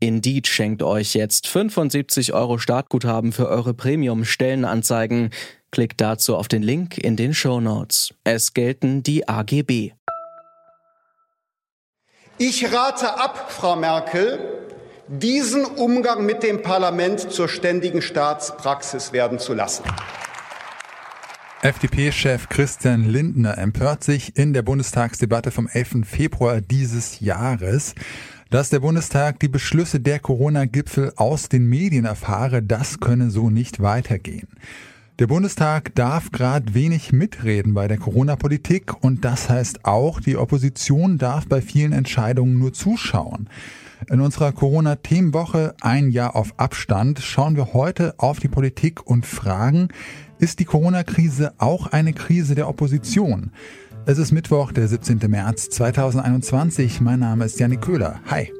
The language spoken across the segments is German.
Indeed schenkt euch jetzt 75 Euro Startguthaben für eure Premium-Stellenanzeigen. Klickt dazu auf den Link in den Show Notes. Es gelten die AGB. Ich rate ab, Frau Merkel, diesen Umgang mit dem Parlament zur ständigen Staatspraxis werden zu lassen. FDP-Chef Christian Lindner empört sich in der Bundestagsdebatte vom 11. Februar dieses Jahres. Dass der Bundestag die Beschlüsse der Corona-Gipfel aus den Medien erfahre, das könne so nicht weitergehen. Der Bundestag darf gerade wenig mitreden bei der Corona-Politik und das heißt auch, die Opposition darf bei vielen Entscheidungen nur zuschauen. In unserer Corona-Themenwoche ein Jahr auf Abstand schauen wir heute auf die Politik und fragen, ist die Corona-Krise auch eine Krise der Opposition? Es ist Mittwoch, der 17. März 2021. Mein Name ist Janik Köhler. Hi.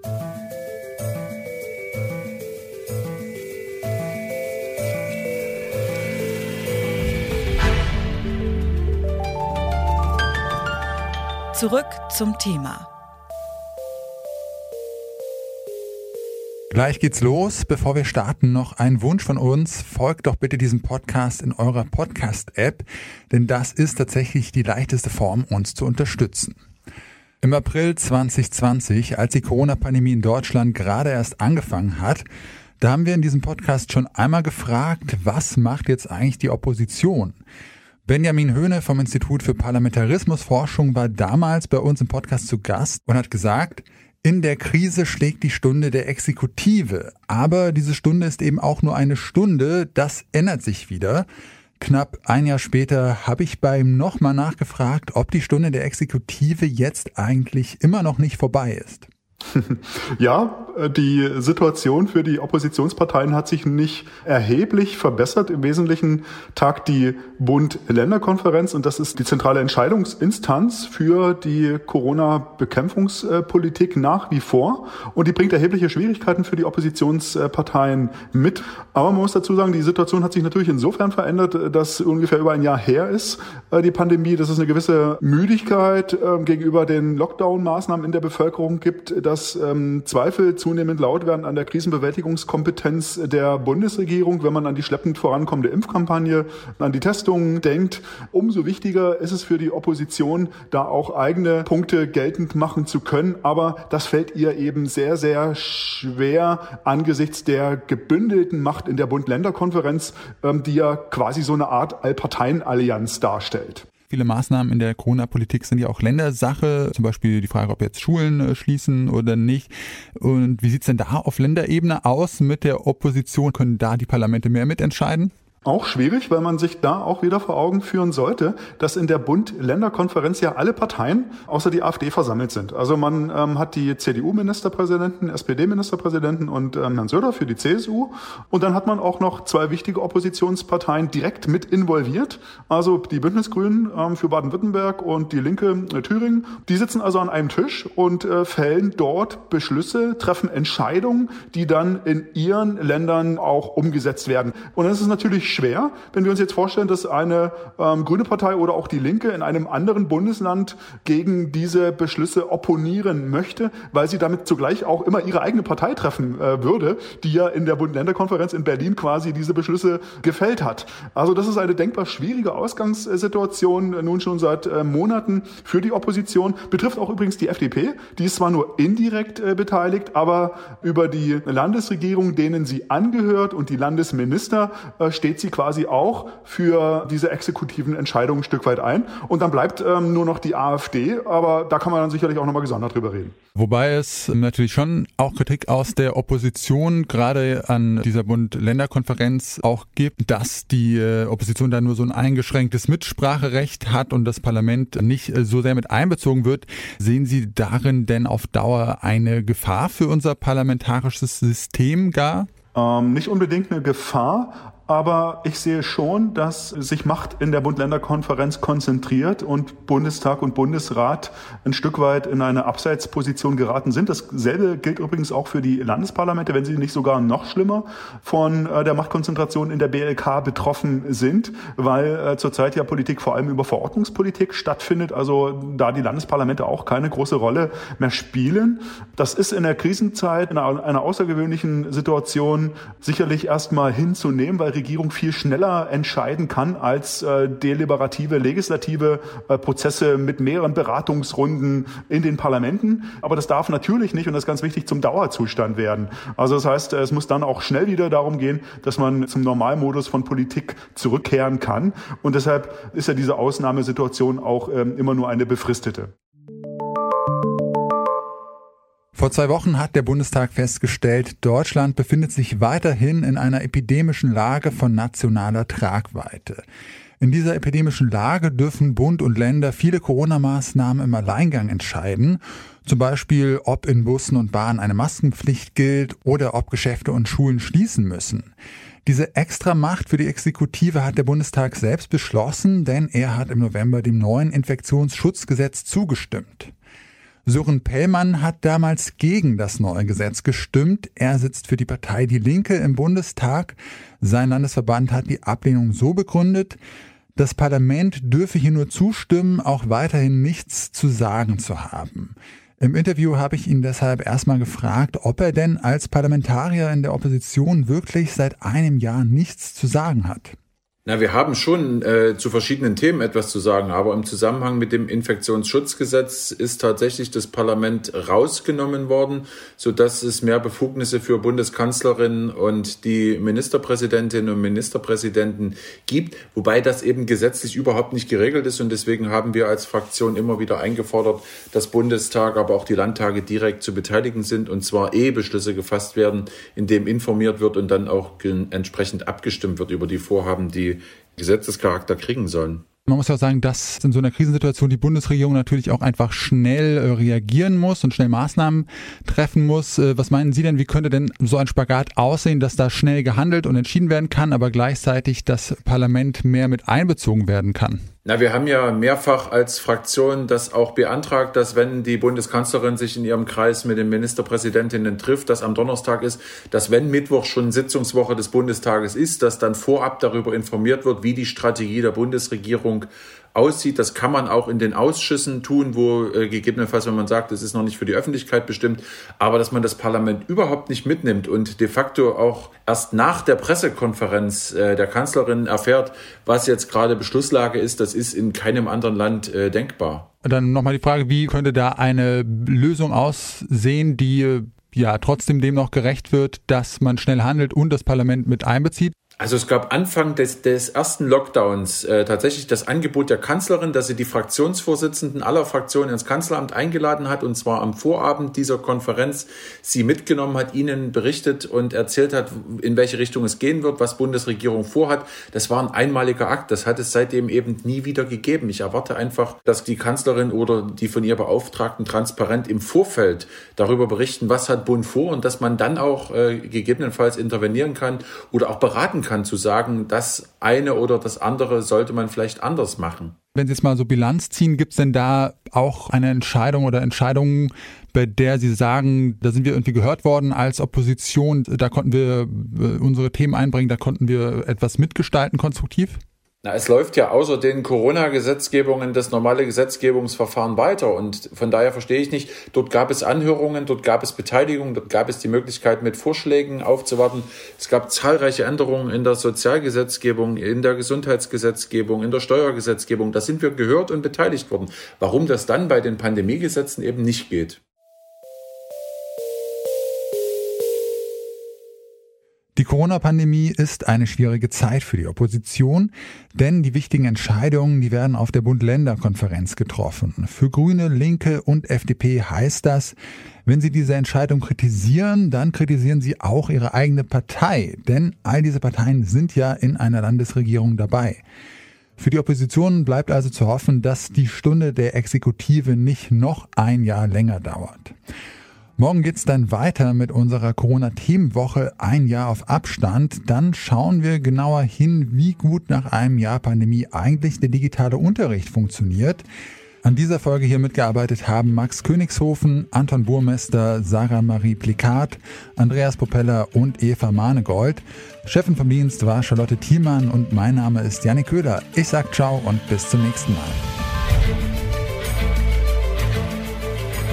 Zurück zum Thema. Gleich geht's los. Bevor wir starten, noch ein Wunsch von uns. Folgt doch bitte diesem Podcast in eurer Podcast-App, denn das ist tatsächlich die leichteste Form, uns zu unterstützen. Im April 2020, als die Corona-Pandemie in Deutschland gerade erst angefangen hat, da haben wir in diesem Podcast schon einmal gefragt, was macht jetzt eigentlich die Opposition? Benjamin Höhne vom Institut für Parlamentarismusforschung war damals bei uns im Podcast zu Gast und hat gesagt, in der Krise schlägt die Stunde der Exekutive. Aber diese Stunde ist eben auch nur eine Stunde. Das ändert sich wieder. Knapp ein Jahr später habe ich bei ihm nochmal nachgefragt, ob die Stunde der Exekutive jetzt eigentlich immer noch nicht vorbei ist. Ja, die Situation für die Oppositionsparteien hat sich nicht erheblich verbessert. Im Wesentlichen tagt die Bund-Länder-Konferenz und das ist die zentrale Entscheidungsinstanz für die Corona-Bekämpfungspolitik nach wie vor. Und die bringt erhebliche Schwierigkeiten für die Oppositionsparteien mit. Aber man muss dazu sagen, die Situation hat sich natürlich insofern verändert, dass ungefähr über ein Jahr her ist, äh, die Pandemie, dass es eine gewisse Müdigkeit ähm, gegenüber den Lockdown-Maßnahmen in der Bevölkerung gibt, dass ähm, Zweifel zunehmend laut werden an der Krisenbewältigungskompetenz der Bundesregierung, wenn man an die schleppend vorankommende Impfkampagne, an die Testungen denkt. Umso wichtiger ist es für die Opposition, da auch eigene Punkte geltend machen zu können. Aber das fällt ihr eben sehr, sehr schwer angesichts der gebündelten Macht in der Bund-Länder-Konferenz, ähm, die ja quasi so eine Art Allparteienallianz darstellt. Viele Maßnahmen in der Corona-Politik sind ja auch Ländersache, zum Beispiel die Frage, ob jetzt Schulen äh, schließen oder nicht. Und wie sieht's denn da auf Länderebene aus mit der Opposition? Können da die Parlamente mehr mitentscheiden? Auch schwierig, weil man sich da auch wieder vor Augen führen sollte, dass in der Bund-Länder-Konferenz ja alle Parteien außer die AfD versammelt sind. Also man ähm, hat die CDU-Ministerpräsidenten, SPD-Ministerpräsidenten und ähm, Herrn Söder für die CSU. Und dann hat man auch noch zwei wichtige Oppositionsparteien direkt mit involviert. Also die Bündnisgrünen ähm, für Baden-Württemberg und die Linke äh, Thüringen. Die sitzen also an einem Tisch und äh, fällen dort Beschlüsse, treffen Entscheidungen, die dann in ihren Ländern auch umgesetzt werden. Und das ist natürlich schwer, wenn wir uns jetzt vorstellen, dass eine ähm, grüne Partei oder auch die Linke in einem anderen Bundesland gegen diese Beschlüsse opponieren möchte, weil sie damit zugleich auch immer ihre eigene Partei treffen äh, würde, die ja in der Bund-Länder-Konferenz in Berlin quasi diese Beschlüsse gefällt hat. Also das ist eine denkbar schwierige Ausgangssituation äh, nun schon seit äh, Monaten für die Opposition. Betrifft auch übrigens die FDP, die ist zwar nur indirekt äh, beteiligt, aber über die Landesregierung, denen sie angehört und die Landesminister äh, steht sie quasi auch für diese exekutiven Entscheidungen ein Stück weit ein. Und dann bleibt ähm, nur noch die AfD, aber da kann man dann sicherlich auch nochmal gesondert drüber reden. Wobei es natürlich schon auch Kritik aus der Opposition gerade an dieser Bund-Länder-Konferenz auch gibt, dass die äh, Opposition da nur so ein eingeschränktes Mitspracherecht hat und das Parlament nicht äh, so sehr mit einbezogen wird. Sehen Sie darin denn auf Dauer eine Gefahr für unser parlamentarisches System gar? Ähm, nicht unbedingt eine Gefahr, Aber ich sehe schon, dass sich Macht in der Bund-Länder-Konferenz konzentriert und Bundestag und Bundesrat ein Stück weit in eine Abseitsposition geraten sind. Dasselbe gilt übrigens auch für die Landesparlamente, wenn sie nicht sogar noch schlimmer von äh, der Machtkonzentration in der BLK betroffen sind, weil äh, zurzeit ja Politik vor allem über Verordnungspolitik stattfindet, also da die Landesparlamente auch keine große Rolle mehr spielen. Das ist in der Krisenzeit, in einer, außergewöhnlichen Situation sicherlich erstmal hinzunehmen, weil Regierung viel schneller entscheiden kann als äh, deliberative legislative äh, Prozesse mit mehreren Beratungsrunden in den Parlamenten. Aber das darf natürlich nicht, und das ist ganz wichtig, zum Dauerzustand werden. Also das heißt, es muss dann auch schnell wieder darum gehen, dass man zum Normalmodus von Politik zurückkehren kann. Und deshalb ist ja diese Ausnahmesituation auch ähm, immer nur eine befristete. Vor zwei Wochen hat der Bundestag festgestellt, Deutschland befindet sich weiterhin in einer epidemischen Lage von nationaler Tragweite. In dieser epidemischen Lage dürfen Bund und Länder viele Corona-Maßnahmen im Alleingang entscheiden. Zum Beispiel, ob in Bussen und Bahnen eine Maskenpflicht gilt oder ob Geschäfte und Schulen schließen müssen. Diese Extramacht für die Exekutive hat der Bundestag selbst beschlossen, denn er hat im November dem neuen Infektionsschutzgesetz zugestimmt. Sören Pellmann hat damals gegen das neue Gesetz gestimmt. Er sitzt für die Partei Die Linke im Bundestag. Sein Landesverband hat die Ablehnung so begründet, das Parlament dürfe hier nur zustimmen, auch weiterhin nichts zu sagen zu haben. Im Interview habe ich ihn deshalb erstmal gefragt, ob er denn als Parlamentarier in der Opposition wirklich seit einem Jahr nichts zu sagen hat. Na, wir haben schon äh, zu verschiedenen Themen etwas zu sagen, aber im Zusammenhang mit dem Infektionsschutzgesetz ist tatsächlich das Parlament rausgenommen worden, so dass es mehr Befugnisse für Bundeskanzlerin und die Ministerpräsidentinnen und Ministerpräsidenten gibt, wobei das eben gesetzlich überhaupt nicht geregelt ist. Und deswegen haben wir als Fraktion immer wieder eingefordert, dass Bundestag, aber auch die Landtage direkt zu beteiligen sind und zwar eh Beschlüsse gefasst werden, in dem informiert wird und dann auch entsprechend abgestimmt wird über die Vorhaben, die Gesetzescharakter kriegen sollen. Man muss ja auch sagen, dass in so einer Krisensituation die Bundesregierung natürlich auch einfach schnell äh, reagieren muss und schnell Maßnahmen treffen muss. Äh, was meinen Sie denn, wie könnte denn so ein Spagat aussehen, dass da schnell gehandelt und entschieden werden kann, aber gleichzeitig das Parlament mehr mit einbezogen werden kann? Na, wir haben ja mehrfach als Fraktion das auch beantragt, dass wenn die Bundeskanzlerin sich in ihrem Kreis mit den Ministerpräsidentinnen trifft, das am Donnerstag ist, dass wenn Mittwoch schon Sitzungswoche des Bundestages ist, dass dann vorab darüber informiert wird, wie die Strategie der Bundesregierung aussieht. Das kann man auch in den Ausschüssen tun, wo äh, gegebenenfalls, wenn man sagt, es ist noch nicht für die Öffentlichkeit bestimmt, aber dass man das Parlament überhaupt nicht mitnimmt und de facto auch erst nach der Pressekonferenz äh, der Kanzlerin erfährt, was jetzt gerade Beschlusslage ist, das ist in keinem anderen Land äh, denkbar. Dann nochmal die Frage, wie könnte da eine Lösung aussehen, die äh, ja trotzdem dem noch gerecht wird, dass man schnell handelt und das Parlament mit einbezieht? Also es gab Anfang des, des ersten Lockdowns äh, tatsächlich das Angebot der Kanzlerin, dass sie die Fraktionsvorsitzenden aller Fraktionen ins Kanzleramt eingeladen hat und zwar am Vorabend dieser Konferenz sie mitgenommen hat, ihnen berichtet und erzählt hat, in welche Richtung es gehen wird, was Bundesregierung vorhat. Das war ein einmaliger Akt. Das hat es seitdem eben nie wieder gegeben. Ich erwarte einfach, dass die Kanzlerin oder die von ihr Beauftragten transparent im Vorfeld darüber berichten, was hat Bund vor und dass man dann auch äh, gegebenenfalls intervenieren kann oder auch beraten kann kann, zu sagen, das eine oder das andere sollte man vielleicht anders machen. Wenn Sie jetzt mal so Bilanz ziehen, gibt es denn da auch eine Entscheidung oder Entscheidungen, bei der Sie sagen, da sind wir irgendwie gehört worden als Opposition, da konnten wir äh, unsere Themen einbringen, da konnten wir etwas mitgestalten konstruktiv? Na, es läuft ja außer den Corona-Gesetzgebungen das normale Gesetzgebungsverfahren weiter. Und von daher verstehe ich nicht, dort gab es Anhörungen, dort gab es Beteiligung, dort gab es die Möglichkeit, mit Vorschlägen aufzuwarten. Es gab zahlreiche Änderungen in der Sozialgesetzgebung, in der Gesundheitsgesetzgebung, in der Steuergesetzgebung. Da sind wir gehört und beteiligt worden. Warum das dann bei den Pandemiegesetzen eben nicht geht? Die Corona-Pandemie ist eine schwierige Zeit für die Opposition, denn die wichtigen Entscheidungen, die werden auf der Bund-Länder-Konferenz getroffen. Für Grüne, Linke und FDP heißt das, wenn sie diese Entscheidung kritisieren, dann kritisieren sie auch ihre eigene Partei, denn all diese Parteien sind ja in einer Landesregierung dabei. Für die Opposition bleibt also zu hoffen, dass die Stunde der Exekutive nicht noch ein Jahr länger dauert. Morgen geht's dann weiter mit unserer Corona-Themenwoche ein Jahr auf Abstand. Dann schauen wir genauer hin, wie gut nach einem Jahr Pandemie eigentlich der digitale Unterricht funktioniert. An dieser Folge hier mitgearbeitet haben Max Königshofen, Anton Burmester, Sarah Marie Plikat, Andreas Propeller und Eva Mahnegold. Chefin vom Dienst war Charlotte Thielmann und mein Name ist Janik Köhler. Ich sag ciao und bis zum nächsten Mal.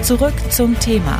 Zurück zum Thema